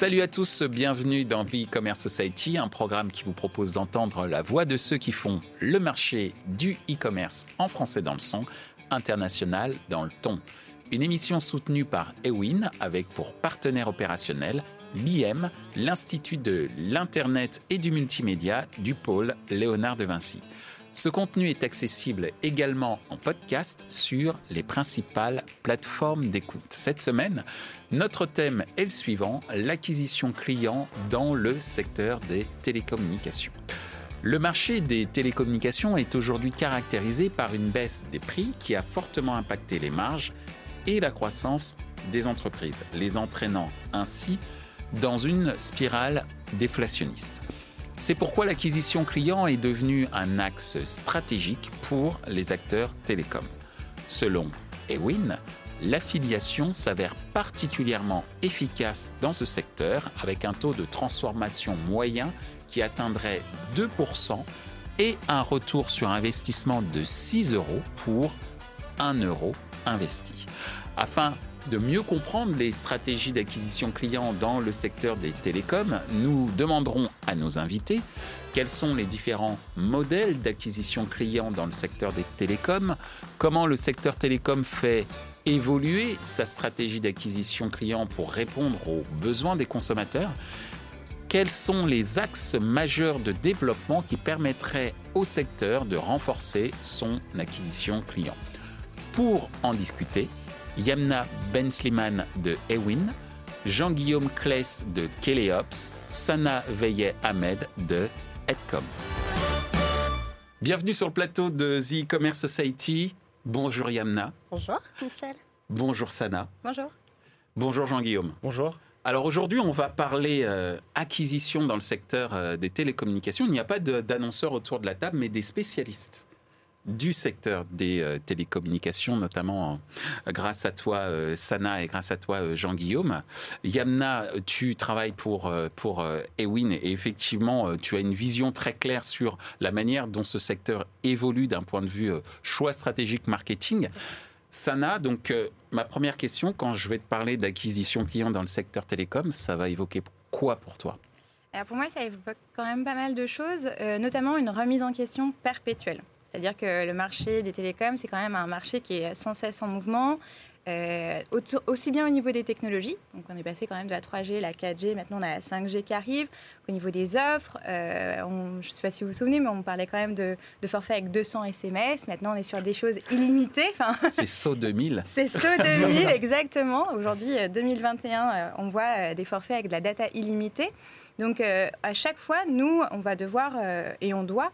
Salut à tous, bienvenue dans The E-Commerce Society, un programme qui vous propose d'entendre la voix de ceux qui font le marché du e-commerce en français dans le son, international dans le ton. Une émission soutenue par Ewin avec pour partenaire opérationnel l'IM, l'Institut de l'Internet et du Multimédia du pôle Léonard de Vinci. Ce contenu est accessible également en podcast sur les principales plateformes d'écoute. Cette semaine, notre thème est le suivant, l'acquisition client dans le secteur des télécommunications. Le marché des télécommunications est aujourd'hui caractérisé par une baisse des prix qui a fortement impacté les marges et la croissance des entreprises, les entraînant ainsi dans une spirale déflationniste. C'est pourquoi l'acquisition client est devenue un axe stratégique pour les acteurs télécoms. Selon Ewin, l'affiliation s'avère particulièrement efficace dans ce secteur avec un taux de transformation moyen qui atteindrait 2% et un retour sur investissement de 6 euros pour 1 euro investi. Afin de mieux comprendre les stratégies d'acquisition client dans le secteur des télécoms, nous demanderons à nos invités quels sont les différents modèles d'acquisition client dans le secteur des télécoms, comment le secteur télécom fait évoluer sa stratégie d'acquisition client pour répondre aux besoins des consommateurs, quels sont les axes majeurs de développement qui permettraient au secteur de renforcer son acquisition client. Pour en discuter, Yamna Bensliman de Ewin, Jean-Guillaume Kless de Keleops, Sana Veillet Ahmed de Edcom. Bienvenue sur le plateau de The E-Commerce Society. Bonjour Yamna. Bonjour Michel. Bonjour Sana. Bonjour. Bonjour Jean-Guillaume. Bonjour. Alors aujourd'hui, on va parler euh, acquisition dans le secteur euh, des télécommunications. Il n'y a pas d'annonceurs autour de la table, mais des spécialistes du secteur des euh, télécommunications, notamment euh, grâce à toi, euh, Sana, et grâce à toi, Jean-Guillaume. Yamna, tu travailles pour, pour Ewin et effectivement, tu as une vision très claire sur la manière dont ce secteur évolue d'un point de vue choix stratégique marketing. Sana, donc ma première question, quand je vais te parler d'acquisition client dans le secteur télécom, ça va évoquer quoi pour toi? Alors pour moi, ça évoque quand même pas mal de choses, notamment une remise en question perpétuelle. C'est-à-dire que le marché des télécoms, c'est quand même un marché qui est sans cesse en mouvement, euh, aussi bien au niveau des technologies, donc on est passé quand même de la 3G, la 4G, maintenant on a la 5G qui arrive, au niveau des offres, euh, je ne sais pas si vous vous souvenez, mais on parlait quand même de, de forfait avec 200 SMS, maintenant on est sur des choses illimitées. C'est SO 2000. C'est SO 2000, exactement. Aujourd'hui, 2021, euh, on voit des forfaits avec de la data illimitée. Donc à chaque fois, nous, on va devoir et on doit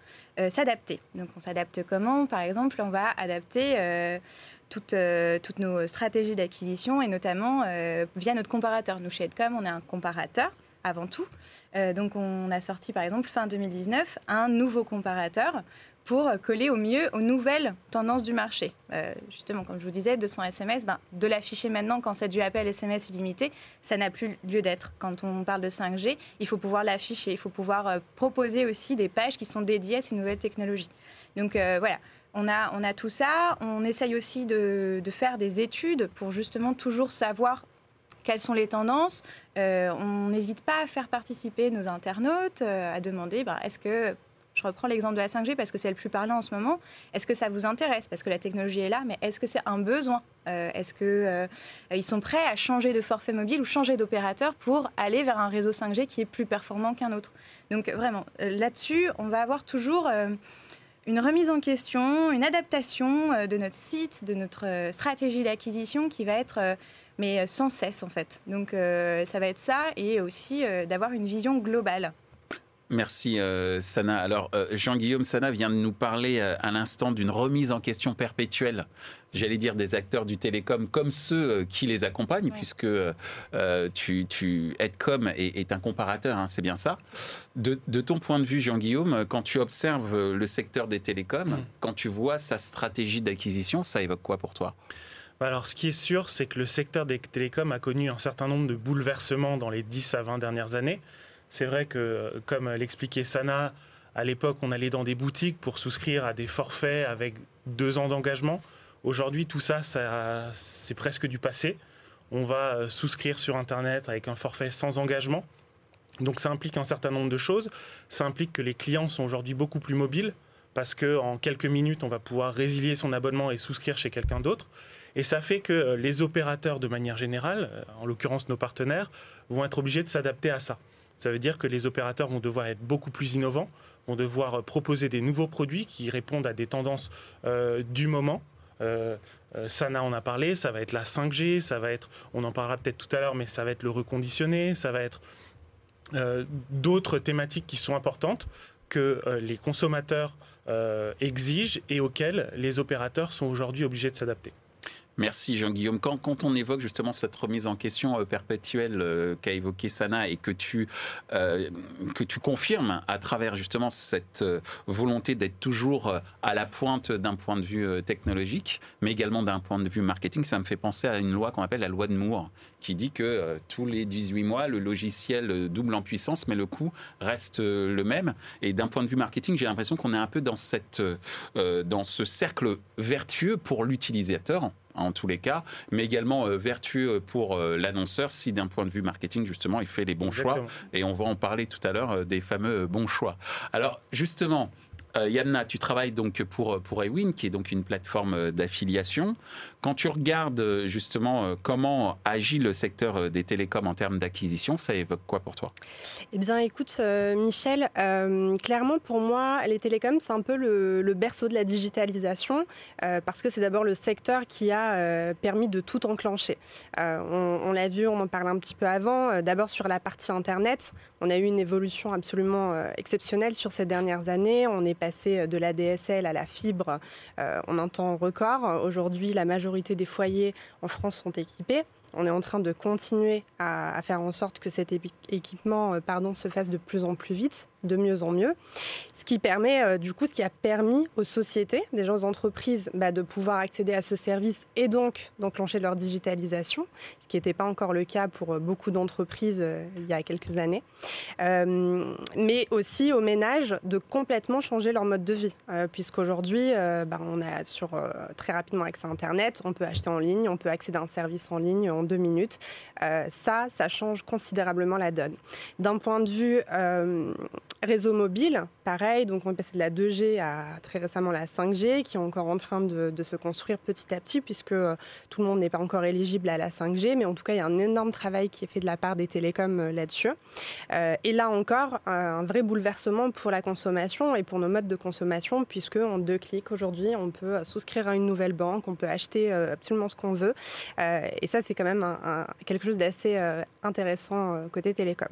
s'adapter. Donc on s'adapte comment? Par exemple, on va adapter toutes, euh, toutes nos stratégies d'acquisition et notamment euh, via notre comparateur. Nous, chez Edcom, on est un comparateur avant tout. Euh, donc, on a sorti, par exemple, fin 2019, un nouveau comparateur pour coller au mieux aux nouvelles tendances du marché. justement, comme je vous disais, 200 SMS, ben, de l'afficher maintenant quand c'est du appel SMS illimité, ça n'a plus lieu d'être. Quand on parle de 5G, il faut pouvoir l'afficher, il faut pouvoir proposer aussi des pages qui sont dédiées à ces nouvelles technologies. Donc voilà, on a, on a tout ça. On essaye aussi de, faire des études pour justement toujours savoir quelles sont les tendances. Euh, on n'hésite pas à faire participer nos internautes, euh, à demander bah, est-ce que, reprends l'exemple de la 5G parce que c'est le plus parlant en ce moment, est-ce que ça vous intéresse? Parce que la technologie est là, mais est-ce que c'est un besoin? Euh, Est-ce qu'ils sont prêts à changer de forfait mobile ou changer d'opérateur pour aller vers un réseau 5G qui est plus performant qu'un autre? Donc vraiment, là-dessus, on va avoir toujours une remise en question, une adaptation euh, de notre site, de notre euh, stratégie d'acquisition qui va être euh, mais sans cesse en fait. Donc ça va être ça et aussi d'avoir une vision globale. Merci Sana. Alors Jean-Guillaume Sana vient de nous parler à l'instant d'une remise en question perpétuelle j'allais dire, des acteurs du télécom comme ceux euh, qui les accompagnent, puisque euh, tu, tu, Edcom est, un comparateur, hein, c'est bien ça. De, ton point de vue, Jean-Guillaume, quand tu observes le secteur des télécoms, mm. quand tu vois sa stratégie d'acquisition, ça évoque quoi pour toi? Bah alors, ce qui est sûr, c'est que le secteur des télécoms a connu un certain nombre de bouleversements dans les 10 à 20 dernières années. C'est vrai que, comme l'expliquait Sana, à l'époque, on allait dans des boutiques pour souscrire à des forfaits avec deux ans d'engagement. Aujourd'hui, tout ça, c'est presque du passé. on va souscrire sur Internet avec un forfait sans engagement. Donc ça implique un certain nombre de choses. Ça implique que les clients sont aujourd'hui beaucoup plus mobiles parce qu'en quelques minutes, on va pouvoir résilier son abonnement et souscrire chez quelqu'un d'autre. Et ça fait que les opérateurs, de manière générale, en l'occurrence nos partenaires, vont être obligés de s'adapter à ça. Ça veut dire que les opérateurs vont devoir être beaucoup plus innovants, vont devoir proposer des nouveaux produits qui répondent à des tendances euh, du moment. Euh, euh, Sana en a parlé, ça va être la 5G, ça va être, on en parlera peut-être tout à l'heure, mais ça va être le reconditionné, ça va être d'autres thématiques qui sont importantes que les consommateurs exigent et auxquelles les opérateurs sont aujourd'hui obligés de s'adapter. Merci Jean-Guillaume. Quand, on évoque justement cette remise en question euh, perpétuelle euh, qu'a évoqué Sana et que tu, euh, que tu confirmes à travers justement cette volonté d'être toujours à la pointe d'un point de vue technologique, mais également d'un point de vue marketing, ça me fait penser à une loi qu'on appelle la loi de Moore, qui dit que tous les 18 mois, le logiciel double en puissance, mais le coût reste le même. Et d'un point de vue marketing, j'ai l'impression qu'on est un peu dans, cette, dans ce cercle vertueux pour l'utilisateur en tous les cas, mais également euh, vertueux pour euh, l'annonceur si d'un point de vue marketing, justement, il fait les bons choix. Et on va en parler tout à l'heure euh, des fameux bons choix. Alors, justement, euh, Yamna, tu travailles donc pour, pour Ewin, qui est donc une plateforme d'affiliation. Quand tu regardes euh, justement euh, comment agit le secteur des télécoms en termes d'acquisition, ça évoque quoi pour toi? Eh bien, écoute, Michel, clairement pour moi, les télécoms, c'est un peu le, berceau de la digitalisation, parce que c'est d'abord le secteur qui a permis de tout enclencher. on, on l'a vu, on en parlait un petit peu avant, d'abord sur la partie Internet, on a eu une évolution absolument exceptionnelle sur ces dernières années. On est passé de la DSL à la fibre euh, en un temps record. Aujourd'hui, la majorité des foyers en France sont équipés. On est en train de continuer à, faire en sorte que cet équipement euh, pardon, se fasse de plus en plus vite de mieux en mieux. Ce qui permet, euh, du coup, ce qui a permis aux sociétés, gens, aux entreprises, bah, de pouvoir accéder à ce service et donc d'enclencher leur digitalisation, ce qui n'était pas encore le cas pour euh, beaucoup d'entreprises il y a quelques années. mais aussi aux ménages de complètement changer leur mode de vie, puisqu'aujourd'hui, bah, on a sur très rapidement accès à Internet, on peut acheter en ligne, on peut accéder à un service en ligne deux minutes. ça, ça change considérablement la donne. D'un point de vue Réseau mobile, pareil, donc on est passé de la 2G à très récemment la 5G, qui est encore en train de, se construire petit à petit, puisque euh, tout le monde n'est pas encore éligible à la 5G, mais en tout cas, il y a un énorme travail qui est fait de la part des télécoms euh, là-dessus. Euh, et là encore, un vrai bouleversement pour la consommation et pour nos modes de consommation, puisque en deux clics aujourd'hui, on peut souscrire à une nouvelle banque, on peut acheter absolument ce qu'on veut. et ça, c'est quand même quelque chose d'assez intéressant côté télécom.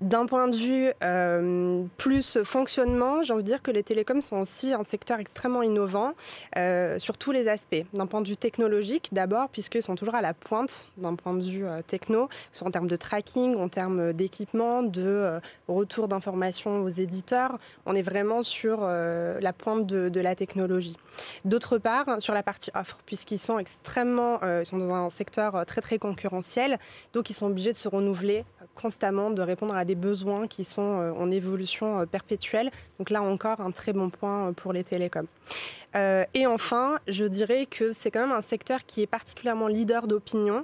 D'un point de vue euh, plus fonctionnement, j'ai envie de dire que les télécoms sont aussi un secteur extrêmement innovant euh, sur tous les aspects. D'un point de vue technologique, d'abord, puisqu'ils sont toujours à la pointe d'un point de vue euh, techno, soit en termes de tracking, en termes d'équipement, de retour d'informations aux éditeurs. On est vraiment sur la pointe de, de la technologie. D'autre part, sur la partie offre, puisqu'ils sont extrêmement, ils sont dans un secteur très très concurrentiel, donc ils sont obligés de se renouveler constamment, de répondre à des besoins qui sont euh, en évolution euh, perpétuelle. Donc là encore, un très bon point euh, pour les télécoms. et enfin, je dirais que c'est quand même un secteur qui est particulièrement leader d'opinion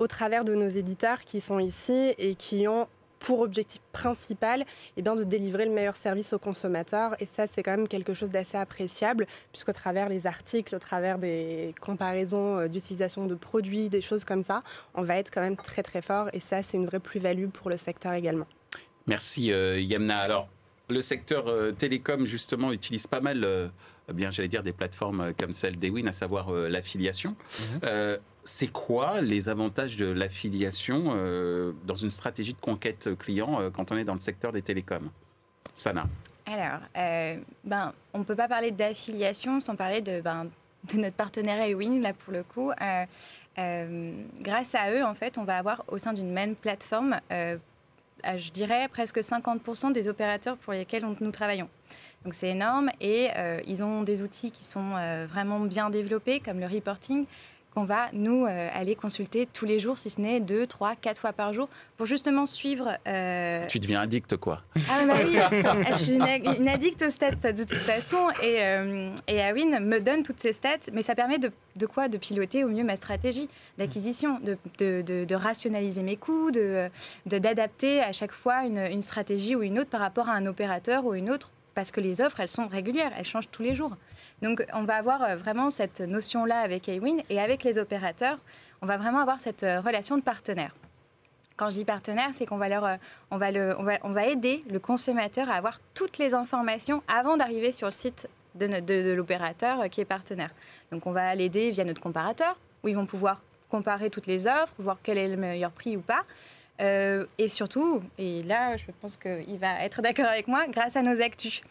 au travers de nos éditeurs qui sont ici et qui ont pour objectif principal eh bien, de délivrer le meilleur service aux consommateurs. Et ça, c'est quand même quelque chose d'assez appréciable, puisqu'au travers des articles, au travers des comparaisons euh, d'utilisation de produits, des choses comme ça, on va être quand même très très fort. Et ça, c'est une vraie plus-value pour le secteur également. Merci euh, Yamna. Alors, le secteur euh, télécom, justement, utilise pas mal, bien j'allais dire, des plateformes comme celle d'Ewin, à savoir l'affiliation. Mhm c'est quoi les avantages de l'affiliation euh, dans une stratégie de conquête client euh, quand on est dans le secteur des télécoms? Sana Alors, euh, ben, on ne peut pas parler d'affiliation sans parler de, ben, de notre partenaire Ewin, là pour le coup. grâce à eux, en fait, on va avoir au sein d'une même plateforme, je dirais presque 50% des opérateurs pour lesquels nous travaillons. Donc c'est énorme et ils ont des outils qui sont vraiment bien développés, comme le reporting, qu'on va, nous, euh, aller consulter tous les jours, si ce n'est deux, trois, quatre fois par jour, pour justement suivre. Euh, tu deviens addict, quoi. Ah, bah oui, je suis une, addict aux stats de toute façon. Et, euh, et Awin me donne toutes ces stats, mais ça permet de, de quoi? De piloter au mieux ma stratégie d'acquisition, de, de, de, rationaliser mes coûts, d'adapter à chaque fois une, une stratégie ou une autre par rapport à un opérateur ou une autre, parce que les offres, elles sont régulières, elles changent tous les jours. Donc on va avoir euh, vraiment cette notion-là avec Awin et avec les opérateurs, on va vraiment avoir cette euh, relation de partenaire. Quand je dis partenaire, c'est qu'on va, leur, euh, on va, le, on va, on va aider le consommateur à avoir toutes les informations avant d'arriver sur le site de, de, l'opérateur qui est partenaire. Donc on va l'aider via notre comparateur, où ils vont pouvoir comparer toutes les offres, voir quel est le meilleur prix ou pas. Et surtout, et là je pense qu'il va être d'accord avec moi, grâce à nos actus.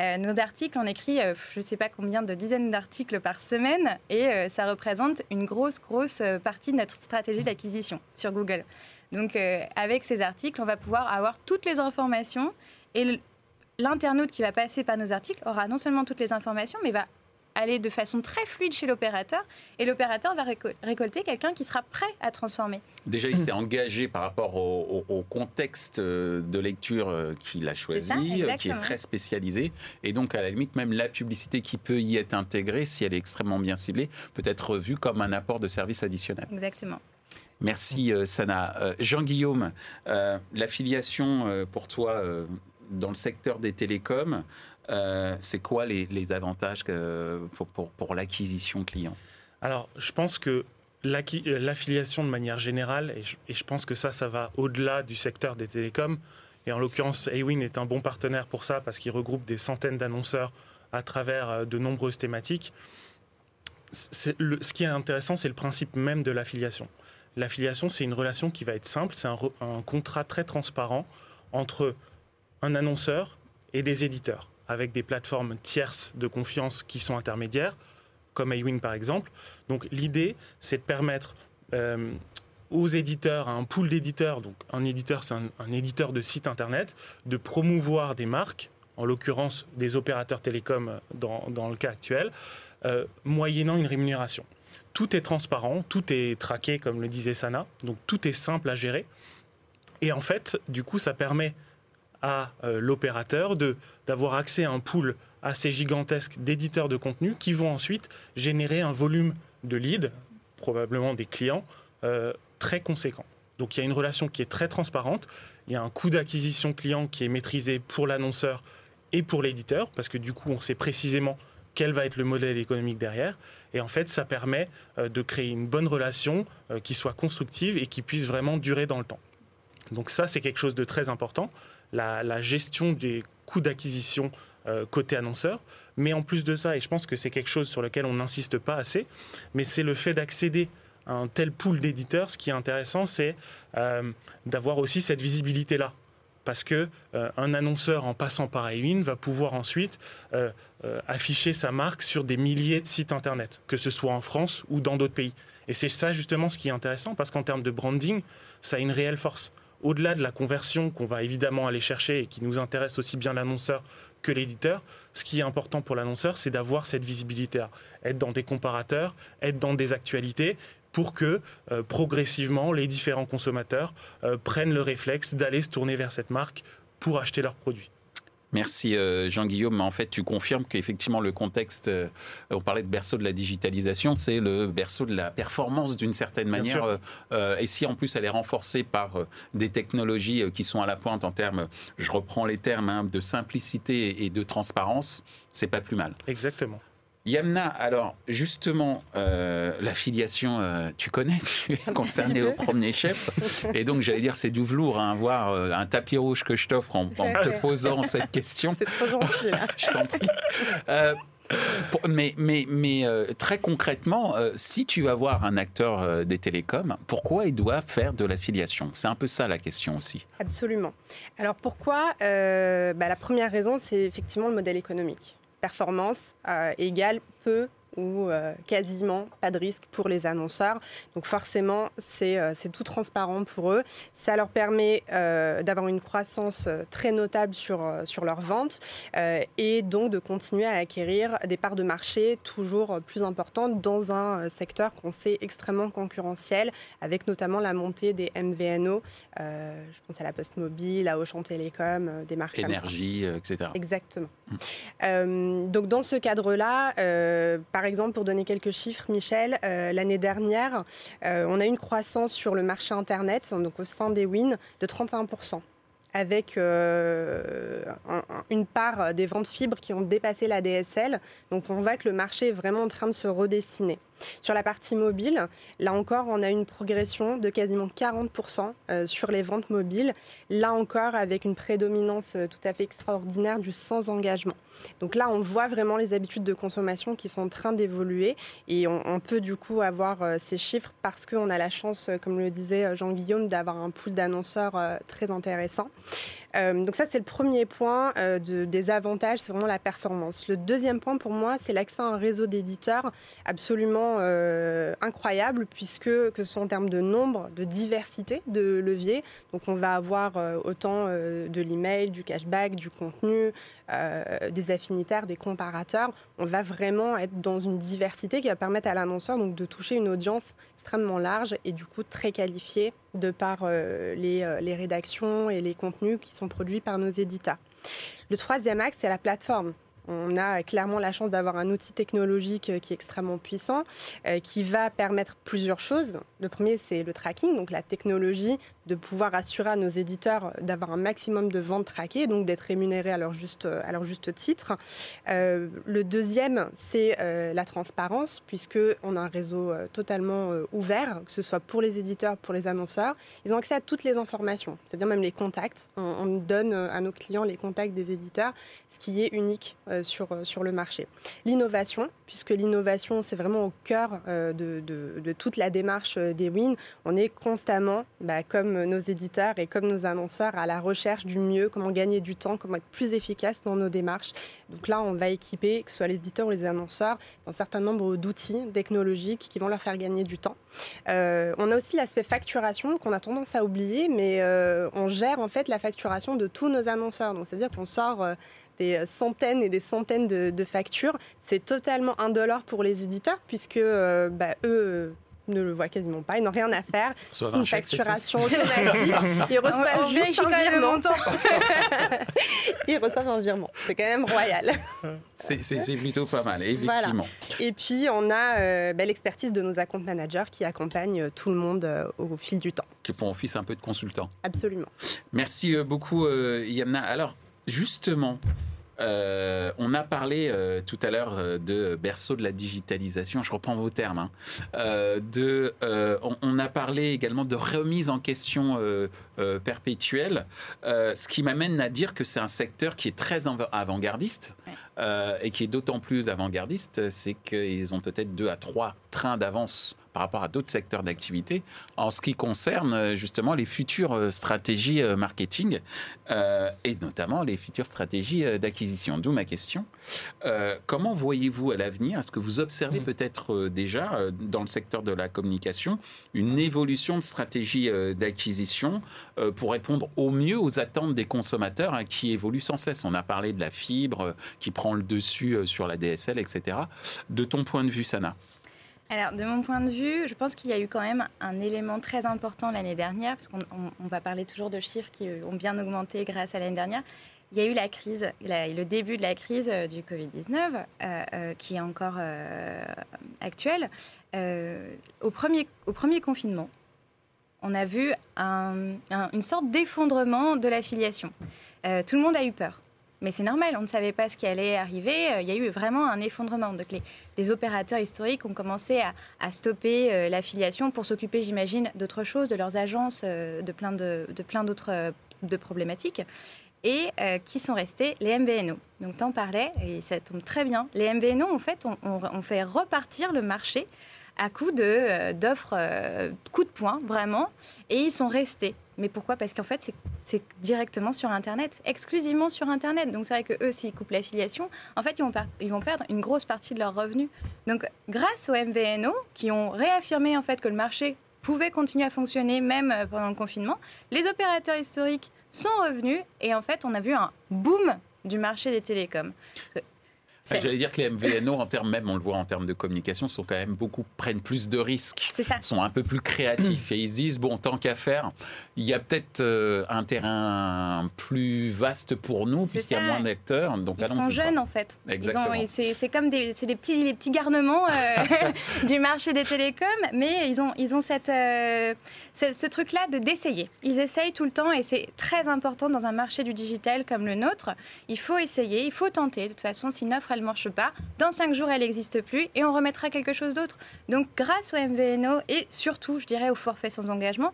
Euh, nos articles, on écrit, euh, je ne sais pas combien de dizaines d'articles par semaine, et euh, ça représente une grosse, grosse partie de notre stratégie d'acquisition sur Google. Donc, avec ces articles, on va pouvoir avoir toutes les informations, et l'internaute qui va passer par nos articles aura non seulement toutes les informations, mais va aller de façon très fluide chez l'opérateur et l'opérateur va récolter quelqu'un qui sera prêt à transformer. Déjà, il s'est engagé par rapport au, contexte euh, de lecture euh, qu'il a choisi, euh, qui est très spécialisé. Et donc, à la limite, même la publicité qui peut y être intégrée, si elle est extrêmement bien ciblée, peut être vue comme un apport de service additionnel. Exactement. Merci Sana. Jean-Guillaume, l'affiliation pour toi dans le secteur des télécoms, euh, c'est quoi les, avantages pour, l'acquisition client? Alors, je pense que euh, l'affiliation de manière générale, et je, pense que ça, ça va au-delà du secteur des télécoms, et en l'occurrence, Awin est un bon partenaire pour ça parce qu'il regroupe des centaines d'annonceurs à travers euh, de nombreuses thématiques. ce qui est intéressant, c'est le principe même de l'affiliation. L'affiliation, c'est une relation qui va être simple, c'est un contrat très transparent entre un annonceur et des éditeurs avec des plateformes tierces de confiance qui sont intermédiaires, comme Awin par exemple. Donc l'idée, c'est de permettre euh, aux éditeurs, à un pool d'éditeurs, donc un éditeur, c'est un, éditeur de site internet, de promouvoir des marques, en l'occurrence des opérateurs télécoms dans, dans le cas actuel, euh, moyennant une rémunération. Tout est transparent, tout est traqué, comme le disait Sana, donc tout est simple à gérer. Et en fait, du coup, ça permet à euh, l'opérateur d'avoir accès à un pool assez gigantesque d'éditeurs de contenu qui vont ensuite générer un volume de leads, probablement des clients, euh, très conséquent. Donc il y a une relation qui est très transparente, il y a un coût d'acquisition client qui est maîtrisé pour l'annonceur et pour l'éditeur, parce que du coup on sait précisément quel va être le modèle économique derrière. Et en fait, ça permet euh, de créer une bonne relation qui soit constructive et qui puisse vraiment durer dans le temps. Donc ça, c'est quelque chose de très important la, gestion des coûts d'acquisition euh, côté annonceur. Mais en plus de ça, et je pense que c'est quelque chose sur lequel on n'insiste pas assez, mais c'est le fait d'accéder à un tel pool d'éditeurs. Ce qui est intéressant, c'est euh, d'avoir aussi cette visibilité-là. Parce que euh, un annonceur en passant par Ewin va pouvoir ensuite afficher sa marque sur des milliers de sites internet, que ce soit en France ou dans d'autres pays. Et c'est ça justement ce qui est intéressant, parce qu'en termes de branding, ça a une réelle force au-delà de la conversion qu'on va évidemment aller chercher et qui nous intéresse aussi bien l'annonceur que l'éditeur, ce qui est important pour l'annonceur, c'est d'avoir cette visibilité être dans des comparateurs, être dans des actualités, pour que euh, progressivement les différents consommateurs euh, prennent le réflexe d'aller se tourner vers cette marque pour acheter leurs produits. Merci euh, Jean-Guillaume. En fait, tu confirmes qu'effectivement, le contexte, euh, on parlait de berceau de la digitalisation, c'est le berceau de la performance d'une certaine manière. Euh, et si en plus elle est renforcée par des technologies qui sont à la pointe en termes, je reprends les termes, hein, de simplicité et de transparence, c'est pas plus mal. Exactement. Yamna, alors justement, euh, l'affiliation, euh, tu connais, tu es concerné au premier chef. Et donc, j'allais dire, c'est du velours, hein, voir euh, un tapis rouge que je t'offre en, te posant cette question. C'est trop gentil. je t'en prie. mais mais, mais très concrètement, si tu vas voir un acteur des télécoms, pourquoi il doit faire de l'affiliation C'est un peu ça la question aussi. Absolument. Alors pourquoi bah, La première raison, c'est effectivement le modèle économique performance euh, égale peu ou quasiment pas de risque pour les annonceurs. Donc forcément, c'est tout transparent pour eux. Ça leur permet d'avoir une croissance très notable sur, sur leurs ventes et donc de continuer à acquérir des parts de marché toujours plus importantes dans un secteur qu'on sait extrêmement concurrentiel, avec notamment la montée des MVNO. je pense à la Poste Mobile, à Auchan Télécom, des marques. Énergie, etc. Exactement. Mmh. donc dans ce cadre-là, par exemple, pour donner quelques chiffres, Michel, l'année dernière, on a une croissance sur le marché Internet, donc au sein des WIN, de 31% avec euh, une part des ventes fibres qui ont dépassé la DSL. Donc on voit que le marché est vraiment en train de se redessiner. Sur la partie mobile, là encore, on a une progression de quasiment 40% euh, sur les ventes mobiles. Là encore, avec une prédominance euh, tout à fait extraordinaire du sans engagement. Donc là, on voit vraiment les habitudes de consommation qui sont en train d'évoluer et on, peut du coup avoir ces chiffres parce qu'on a la chance, comme le disait Jean-Guillaume, d'avoir un pool d'annonceurs très intéressant. Euh, donc ça, c'est le premier point euh, des avantages, c'est vraiment la performance. Le deuxième point pour moi, c'est l'accès à un réseau d'éditeurs absolument euh, incroyable, puisque que ce soit en termes de nombre, de diversité de leviers, donc on va avoir autant de l'email, du cashback, du contenu, des affinitaires, des comparateurs. On va vraiment être dans une diversité qui va permettre à l'annonceur de toucher une audience extrêmement large et du coup très qualifié de par euh, les, euh, les, rédactions et les contenus qui sont produits par nos éditeurs. Le troisième axe, c'est la plateforme. On a clairement la chance d'avoir un outil technologique euh, qui est extrêmement puissant, qui va permettre plusieurs choses. Le premier, c'est le tracking, donc la technologie de pouvoir assurer à nos éditeurs d'avoir un maximum de ventes traquées, donc d'être rémunérés à leur juste, juste titre. Euh, le deuxième, c'est euh, la transparence, puisqu'on a un réseau euh, totalement ouvert, que ce soit pour les éditeurs, pour les annonceurs. Ils ont accès à toutes les informations, c'est-à-dire même les contacts. On, donne à nos clients les contacts des éditeurs, ce qui est unique sur, sur le marché. L'innovation, puisque l'innovation, c'est vraiment au cœur de, de, toute la démarche des WIN. On est constamment, bah, comme nos éditeurs et comme nos annonceurs à la recherche du mieux, comment gagner du temps, comment être plus efficace dans nos démarches. Donc là, on va équiper, que ce soit les éditeurs ou les annonceurs, un certain nombre d'outils technologiques qui vont leur faire gagner du temps. Euh, on a aussi l'aspect facturation qu'on a tendance à oublier, mais euh, on gère en fait la facturation de tous nos annonceurs. Donc c'est-à-dire qu'on sort euh, des centaines et des centaines de, factures. C'est totalement indolore pour les éditeurs puisque bah, eux ne le voient quasiment pas, ils n'ont rien à faire. C'est une facturation automatique. Ils reçoivent juste un virement. ils reçoivent un virement. C'est quand même royal. C'est plutôt pas mal, effectivement. Et puis, on a euh, bah, l'expertise de nos account managers qui accompagnent euh, tout le monde euh, au fil du temps. Qui font office un peu de consultant. Absolument. Merci beaucoup, Yamna. Alors, justement, euh, on a parlé euh, tout à l'heure euh, de berceau de la digitalisation, je reprends vos termes. Hein. de, on, a parlé également de remise en question perpétuelle, ce qui m'amène à dire que c'est un secteur qui est très avant-gardiste et qui est d'autant plus avant-gardiste, c'est qu'ils ont peut-être deux à trois trains d'avance par rapport à d'autres secteurs d'activité en ce qui concerne euh, justement les futures euh, stratégies euh, marketing et notamment les futures stratégies d'acquisition. D'où ma question. comment voyez-vous à l'avenir? Est-ce que vous observez mmh. peut-être déjà dans le secteur de la communication une évolution de stratégie d'acquisition pour répondre au mieux aux attentes des consommateurs hein, qui évoluent sans cesse? On a parlé de la fibre qui prend le dessus sur la DSL, etc. De ton point de vue, Sana? Alors, de mon point de vue, je pense qu'il y a eu quand même un élément très important l'année dernière, parce qu'on va parler toujours de chiffres qui ont bien augmenté grâce à l'année dernière. Il y a eu la crise, le début de la crise euh, du Covid-19, euh, euh, qui est encore actuelle. au, premier, au premier confinement, on a vu une sorte d'effondrement de l'affiliation. tout le monde a eu peur. Mais c'est normal, on ne savait pas ce qui allait arriver. Euh, il y a eu vraiment un effondrement. Donc les, opérateurs historiques ont commencé à, stopper euh, l'affiliation pour s'occuper, j'imagine, d'autres choses, de leurs agences, euh, de plein d'autres de problématiques. Et qui sont restés? Les MVNO. Donc tu en parlais, et ça tombe très bien. Les MVNO, en fait, on, fait repartir le marché à coup de, d'offres, coup de poing, vraiment, et ils sont restés Mais pourquoi? Parce qu'en fait, c'est directement sur Internet, exclusivement sur Internet. Donc c'est vrai que eux, s'ils coupent l'affiliation, en fait, ils vont, perdre une grosse partie de leurs revenus. Donc grâce aux MVNO, qui ont réaffirmé en fait que le marché pouvait continuer à fonctionner même euh, pendant le confinement, les opérateurs historiques sont revenus et en fait, on a vu un boom du marché des télécoms. J'allais dire que les MVNO, en termes même, on le voit en termes de communication, sont quand même beaucoup prennent plus de risques, sont un peu plus créatifs. Et ils se disent bon, tant qu'à faire, il y a peut-être euh, un terrain plus vaste pour nous puisqu'il y a moins d'acteurs. Donc ils sont jeunes en fait. C'est comme des, des, petits, les petits garnements euh, du marché des télécoms, mais ils ont, ils ont cette, euh, ce truc-là de d'essayer. Ils essayent tout le temps et c'est très important dans un marché du digital comme le nôtre. Il faut essayer, il faut tenter. De toute façon, si une offre elle marche pas, dans cinq jours elle n'existe plus et on remettra quelque chose d'autre. Donc grâce au MVNO et surtout, je dirais, au forfait sans engagement,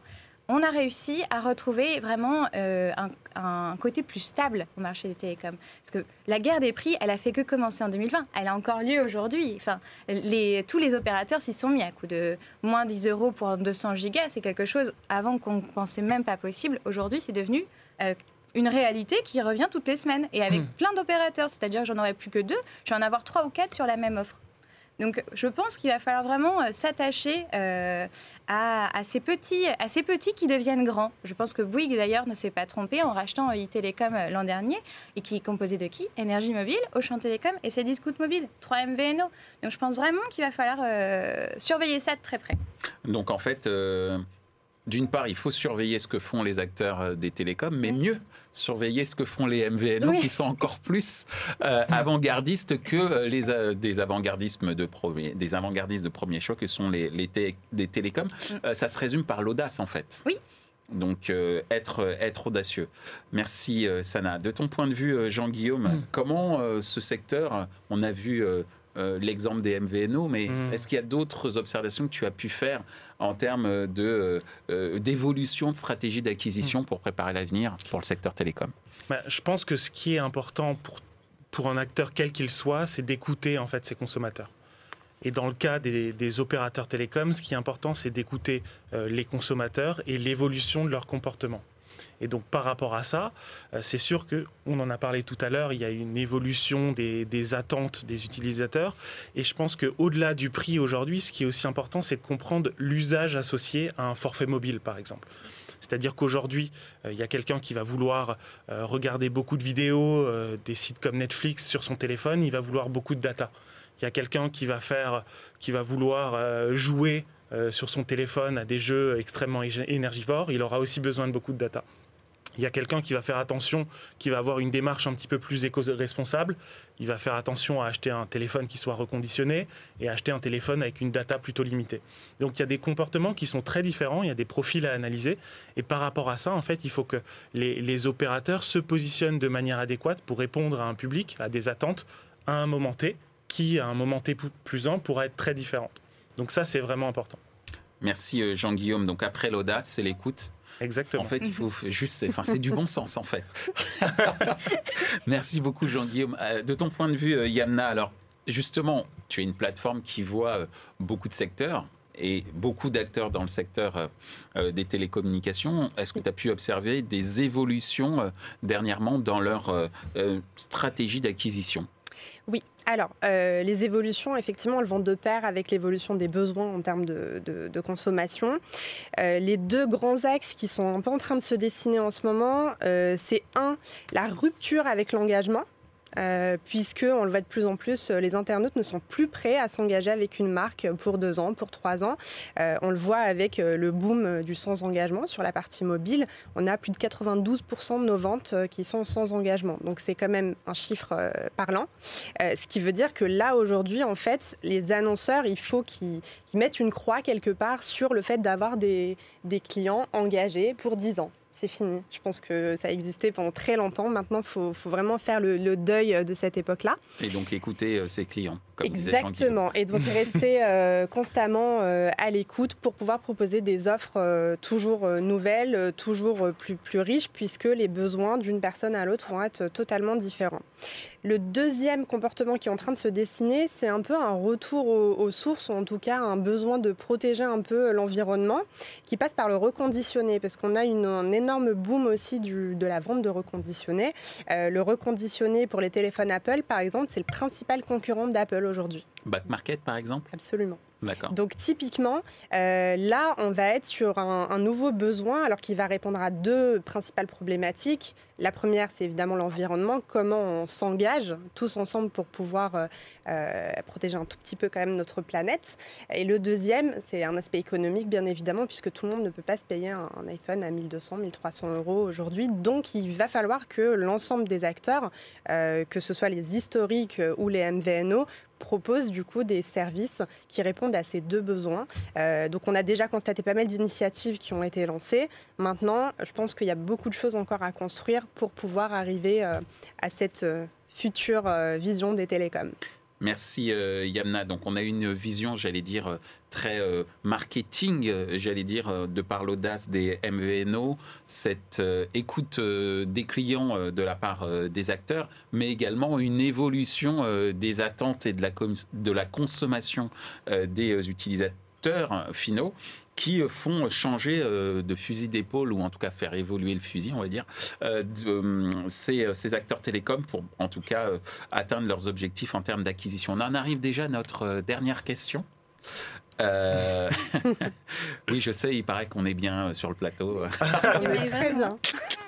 on a réussi à retrouver vraiment euh, un, côté plus stable au marché des télécoms. Parce que la guerre des prix, elle a fait que commencer en 2020. Elle a encore lieu aujourd'hui. Enfin, les, tous les opérateurs s'y sont mis à coup de moins 10 euros pour 200 gigas. C'est quelque chose avant qu'on ne pensait même pas possible. Aujourd'hui, c'est devenu euh, une réalité qui revient toutes les semaines et avec hmm. plein d'opérateurs. C'est-à-dire que j'en aurais plus que deux. Je vais en avoir trois ou quatre sur la même offre. Donc je pense qu'il va falloir vraiment euh, s'attacher euh, à, ces petits, à ces petits qui deviennent grands. Je pense que Bouygues d'ailleurs ne s'est pas trompé en rachetant euh, l'an dernier et qui est composé de qui? Énergie Mobile, Auchan Télécom et Cdiscount Mobile, 3 MVNO. Donc je pense vraiment qu'il va falloir surveiller ça de très près. Donc en fait d'une part, il faut surveiller ce que font les acteurs euh, des télécoms, mais mieux surveiller ce que font les MVNO, qui sont encore plus euh, avant-gardistes que euh, les des avant-gardismes de premier, des avant-gardistes de premier choc, que sont les, les des télécoms. Ça se résume par l'audace, en fait. Oui. Donc être, être audacieux. Merci Sana. De ton point de vue, Jean-Guillaume, mm. comment ce secteur, on a vu euh, l'exemple des MVNO, mais mm. est-ce qu'il y a d'autres observations que tu as pu faire en termes de, euh, d'évolution de stratégie d'acquisition pour préparer l'avenir pour le secteur télécom bah, Je pense que ce qui est important pour, pour un acteur quel qu'il soit, c'est d'écouter en fait ses consommateurs. Et dans le cas des, opérateurs télécoms, ce qui est important, c'est d'écouter euh, les consommateurs et l'évolution de leur comportement. Et donc par rapport à ça, euh, c'est sûr que on en a parlé tout à l'heure, il y a une évolution des, attentes des utilisateurs. Et je pense qu'au-delà du prix aujourd'hui, ce qui est aussi important, c'est de comprendre l'usage associé à un forfait mobile, par exemple. C'est-à-dire qu'aujourd'hui, euh, il y a quelqu'un qui va vouloir euh, regarder beaucoup de vidéos, des sites comme Netflix sur son téléphone, il va vouloir beaucoup de data. Il y a quelqu'un qui va faire, qui va vouloir jouer sur son téléphone à des jeux extrêmement énergivores, il aura aussi besoin de beaucoup de data il y a quelqu'un qui va faire attention, qui va avoir une démarche un petit peu plus éco-responsable. Il va faire attention à acheter un téléphone qui soit reconditionné et acheter un téléphone avec une data plutôt limitée. Donc il y a des comportements qui sont très différents, il y a des profils à analyser. Et par rapport à ça, en fait, il faut que les, opérateurs se positionnent de manière adéquate pour répondre à un public, à des attentes, à un moment T, qui, à un moment T plus ample, pourra être très différente. Donc ça, c'est vraiment important. Merci euh, Jean-Guillaume. Donc après l'audace, c'est l'écoute Exactement. En fait, il faut juste, enfin, c'est du bon sens en fait. Merci beaucoup Jean-Guillaume. Euh, de ton point de vue, euh, Yamna, alors justement, tu es une plateforme qui voit euh, beaucoup de secteurs et beaucoup d'acteurs dans le secteur des télécommunications. Est-ce que tu as pu observer des évolutions dernièrement dans leur stratégie d'acquisition? Oui, alors euh, les évolutions, effectivement, elles vont de pair avec l'évolution des besoins en termes de, consommation. Euh, les deux grands axes qui sont un peu en train de se dessiner en ce moment, euh, c'est un, la rupture avec l'engagement. Euh, puisque on le voit de plus en plus, euh, les internautes ne sont plus prêts à s'engager avec une marque pour deux ans, pour trois ans. Euh, on le voit avec le boom du sans engagement sur la partie mobile. On a plus de 92% de nos ventes qui sont sans engagement. Donc c'est quand même un chiffre parlant. ce qui veut dire que là aujourd'hui, en fait, les annonceurs, il faut qu'ils mettent une croix quelque part sur le fait d'avoir des, des clients engagés pour 10 ans. C'est fini. Je pense que ça a existé pendant très longtemps. Maintenant, il faut, vraiment faire le, deuil de cette époque-là. Et donc écouter ses clients. Comme Exactement. Et donc rester constamment à l'écoute pour pouvoir proposer des offres toujours nouvelles, toujours plus, plus riches, puisque les besoins d'une personne à l'autre vont être totalement différents. Le deuxième comportement qui est en train de se dessiner, c'est un peu un retour aux, sources, ou en tout cas un besoin de protéger un peu l'environnement, qui passe par le reconditionné, parce qu'on a une, un énorme boom aussi de la vente de reconditionnés. Euh, le reconditionné pour les téléphones Apple, par exemple, c'est le principal concurrent d'Apple aujourd'hui. Back market, par exemple? Absolument. Donc typiquement, euh, là, on va être sur un, nouveau besoin, alors qu'il va répondre à deux principales problématiques. La première, c'est évidemment l'environnement, comment on s'engage tous ensemble pour pouvoir euh, euh, protéger un tout petit peu quand même notre planète. Et le deuxième, c'est un aspect économique, bien évidemment, puisque tout le monde ne peut pas se payer un, iPhone à 1200, 1300 euros aujourd'hui. Donc il va falloir que l'ensemble des acteurs, que ce soit les historiques ou les MVNO, propose du coup des services qui répondent à ces deux besoins. Euh, donc on a déjà constaté pas mal d'initiatives qui ont été lancées. Maintenant, je pense qu'il y a beaucoup de choses encore à construire pour pouvoir arriver euh, à cette euh, future vision des télécoms. Merci Yamna. Donc on a une vision, j'allais dire, très euh, marketing, euh, j'allais dire, euh, de par l'audace des MVNO, cette écoute des clients de la part des acteurs, mais également une évolution des attentes et de la, de la consommation des utilisateurs finaux qui font changer de fusil d'épaule ou en tout cas faire évoluer le fusil, on va dire, ces, ces, acteurs télécoms pour en tout cas atteindre leurs objectifs en termes d'acquisition. On en arrive déjà à notre dernière question. Euh, oui, je sais, il paraît qu'on est bien sur le plateau. très bien.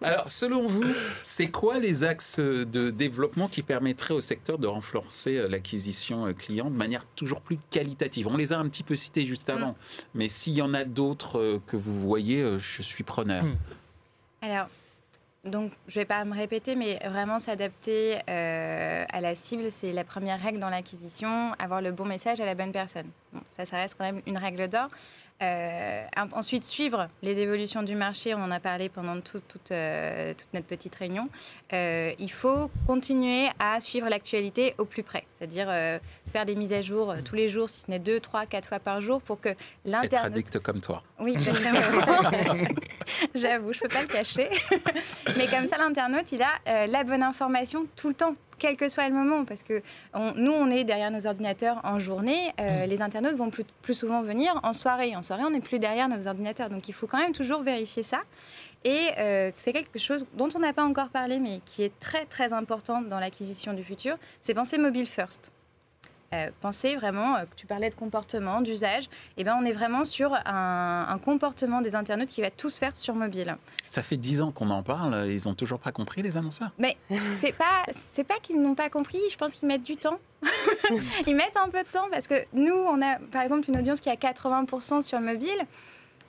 Alors, selon vous, c'est quoi les axes de développement qui permettraient au secteur de renforcer euh, l'acquisition euh, client de manière toujours plus qualitative? On les a un petit peu cités juste avant, mm. mais s'il y en a d'autres que vous voyez, je suis preneur. Mm. Alors, donc, je ne vais pas me répéter, mais vraiment s'adapter euh, à la cible, c'est la première règle dans l'acquisition, avoir le bon message à la bonne personne. ça, ça reste quand même une règle d'or. Euh, ensuite, suivre les évolutions du marché, on en a parlé pendant toute, euh, toute notre petite réunion. Euh, il faut continuer à suivre l'actualité au plus près, c'est-à-dire faire des mises à jour tous les jours, si ce n'est deux, trois, quatre fois par jour, pour que l'internet... Être addict comme toi. Oui, j'avoue, je ne peux pas le cacher. Mais comme ça, l'internaute, il a la bonne information tout le temps quel que soit le moment, parce que nous, on est derrière nos ordinateurs en journée, euh, mm. les internautes vont plus, plus, souvent venir en soirée. En soirée, on n'est plus derrière nos ordinateurs, donc il faut quand même toujours vérifier ça. Et euh, c'est quelque chose dont on n'a pas encore parlé, mais qui est très très important dans l'acquisition du futur, c'est penser mobile first. Euh, penser vraiment, euh, tu parlais de comportement, d'usage, et eh ben on est vraiment sur un, comportement des internautes qui va tout se faire sur mobile. Ça fait dix ans qu'on en parle, ils n'ont toujours pas compris les annonceurs. Mais c'est pas c'est pas qu'ils n'ont pas compris, je pense qu'ils mettent du temps. ils mettent un peu de temps parce que nous on a par exemple une audience qui a 80% sur mobile.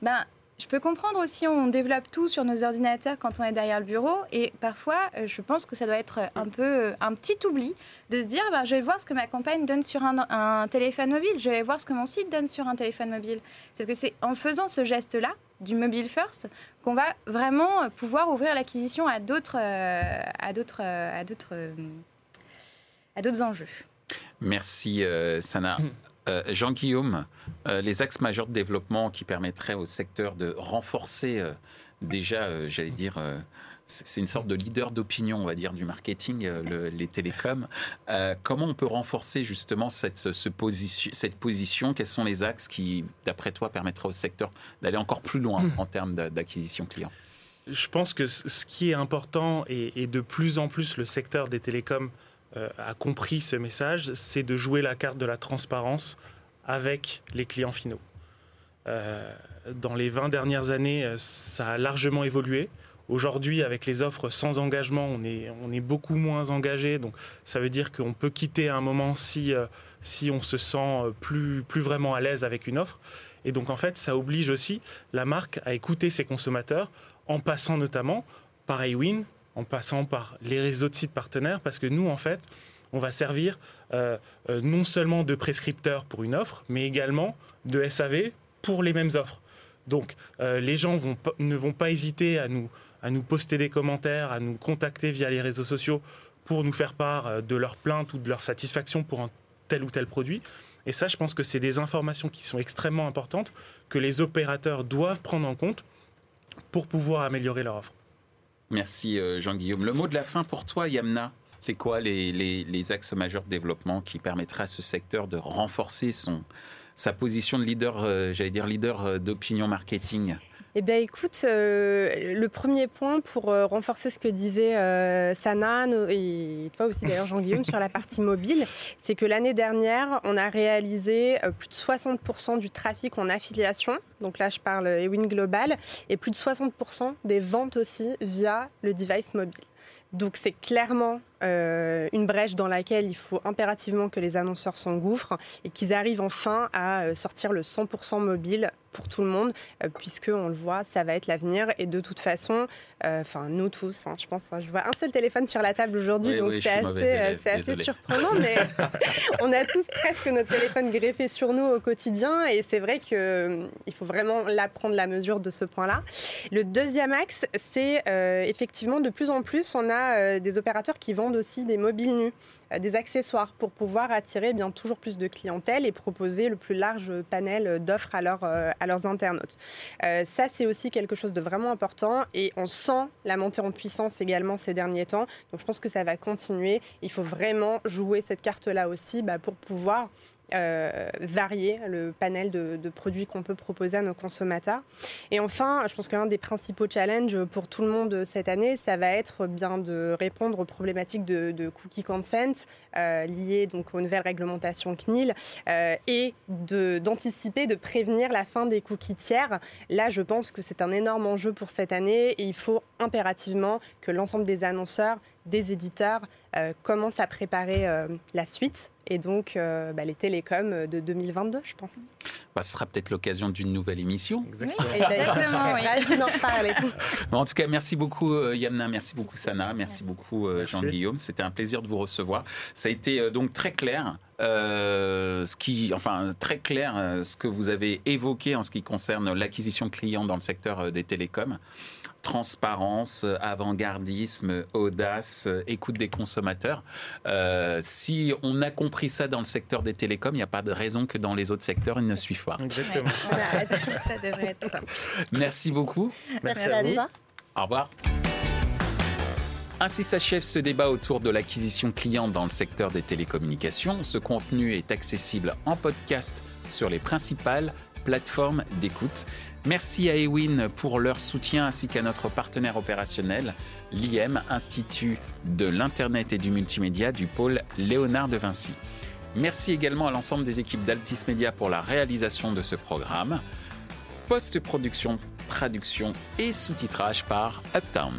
Ben je peux comprendre aussi, on développe tout sur nos ordinateurs quand on est derrière le bureau. Et parfois, euh, je pense que ça doit être un peu euh, un petit oubli de se dire bah, je vais voir ce que ma campagne donne sur un, téléphone mobile, je vais voir ce que mon site donne sur un téléphone mobile. C'est que c'est en faisant ce geste-là, du mobile first, qu'on va vraiment pouvoir ouvrir l'acquisition à d'autres euh, à d'autres à d'autres à d'autres enjeux. Merci Sana. Hmm. Euh, Jean-Guillaume, euh, les axes majeurs de développement qui permettraient au secteur de renforcer euh, déjà, j'allais dire, c'est une sorte de leader d'opinion, on va dire, du marketing, les télécoms. comment on peut renforcer justement cette, position, cette position? Quels sont les axes qui, d'après toi, permettraient au secteur d'aller encore plus loin en termes d'acquisition client? Je pense que ce qui est important et, et de plus en plus le secteur des télécoms a compris ce message, c'est de jouer la carte de la transparence avec les clients finaux. Euh, dans les 20 dernières années, euh, ça a largement évolué. Aujourd'hui, avec les offres sans engagement, on est, beaucoup moins engagé. Donc, ça veut dire qu'on peut quitter à un moment si, si on se sent plus, plus vraiment à l'aise avec une offre. Et donc, en fait, ça oblige aussi la marque à écouter ses consommateurs en passant notamment par Awin, en passant par les réseaux de sites partenaires, parce que nous, en fait, on va servir euh, euh, non seulement de prescripteur pour une offre, mais également de SAV pour les mêmes offres. Donc les gens ne vont pas hésiter à nous, à nous poster des commentaires, à nous contacter via les réseaux sociaux pour nous faire part de leur plainte ou de leur satisfaction pour un tel ou tel produit. Et ça, je pense que c'est des informations qui sont extrêmement importantes que les opérateurs doivent prendre en compte pour pouvoir améliorer leur offre. Merci euh, Jean-Guillaume. Le mot de la fin pour toi, Yamna c'est quoi les, axes majeurs de développement qui permettraient à ce secteur de renforcer son, sa position de leader, euh, j'allais dire leader euh, d'opinion marketing? Eh bien, écoute, euh, le premier point pour euh, renforcer ce que disait euh, Sana et toi aussi d'ailleurs Jean-Guillaume sur la partie mobile, c'est que l'année dernière, on a réalisé plus de 60% du trafic en affiliation. Donc là, je parle Ewin Global et plus de 60% des ventes aussi via le device mobile. Donc c'est clairement euh, une brèche dans laquelle il faut impérativement que les annonceurs s'engouffrent et qu'ils arrivent enfin à euh, sortir le 100% mobile pour tout le monde, euh, puisque on le voit, ça va être l'avenir. Et de toute façon, enfin nous tous, hein, je pense, hein, je vois un seul téléphone sur la table aujourd'hui, donc c'est assez, assez surprenant, mais on a tous presque notre téléphone greffé sur nous au quotidien, et c'est vrai qu'il faut vraiment là prendre la mesure de ce point-là. Le deuxième axe, c'est effectivement de plus en plus, on a des opérateurs qui vendent aussi des mobiles nus, euh, des accessoires pour pouvoir attirer bien toujours plus de clientèle et proposer le plus large panel d'offres à, euh, à leurs internautes. Euh, ça, c'est aussi quelque chose de vraiment important et on sent la montée en puissance également ces derniers temps. Donc je pense que ça va continuer. Il faut vraiment jouer cette carte-là aussi bah, pour pouvoir euh, varier le panel de, produits qu'on peut proposer à nos consommateurs. Et enfin, je pense que l'un des principaux challenges pour tout le monde cette année, ça va être bien de répondre aux problématiques de, cookie consent euh, liées donc aux nouvelles réglementations CNIL euh, et d'anticiper, de, prévenir la fin des cookies tiers. Là, je pense que c'est un énorme enjeu pour cette année et il faut impérativement que l'ensemble des annonceurs, des éditeurs commencent à préparer la suite et donc euh, bah, les télécoms de 2022, je pense. Bah, ce sera peut-être l'occasion d'une nouvelle émission. Exactement. Exactement en tout cas, merci beaucoup euh, Yamna, merci beaucoup Sana, merci, beaucoup euh, Jean-Guillaume. C'était un plaisir de vous recevoir. Ça a été donc très clair. Ce qui, enfin, très clair ce que vous avez évoqué en ce qui concerne l'acquisition client dans le secteur des télécoms transparence, avant-gardisme, audace, écoute des consommateurs. Euh, si on a compris ça dans le secteur des télécoms, il n'y a pas de raison que dans les autres secteurs, ils ne suivent pas. Exactement. ça devrait être ça. Merci beaucoup. Merci, à vous. Au revoir. Ainsi s'achève ce débat autour de l'acquisition client dans le secteur des télécommunications. Ce contenu est accessible en podcast sur les principales plateformes d'écoute. Merci à Ewin pour leur soutien ainsi qu'à notre partenaire opérationnel, l'IM, Institut de l'Internet et du Multimédia du pôle Léonard de Vinci. Merci également à l'ensemble des équipes d'Altis Media pour la réalisation de ce programme. Post-production, traduction et sous-titrage par Uptown.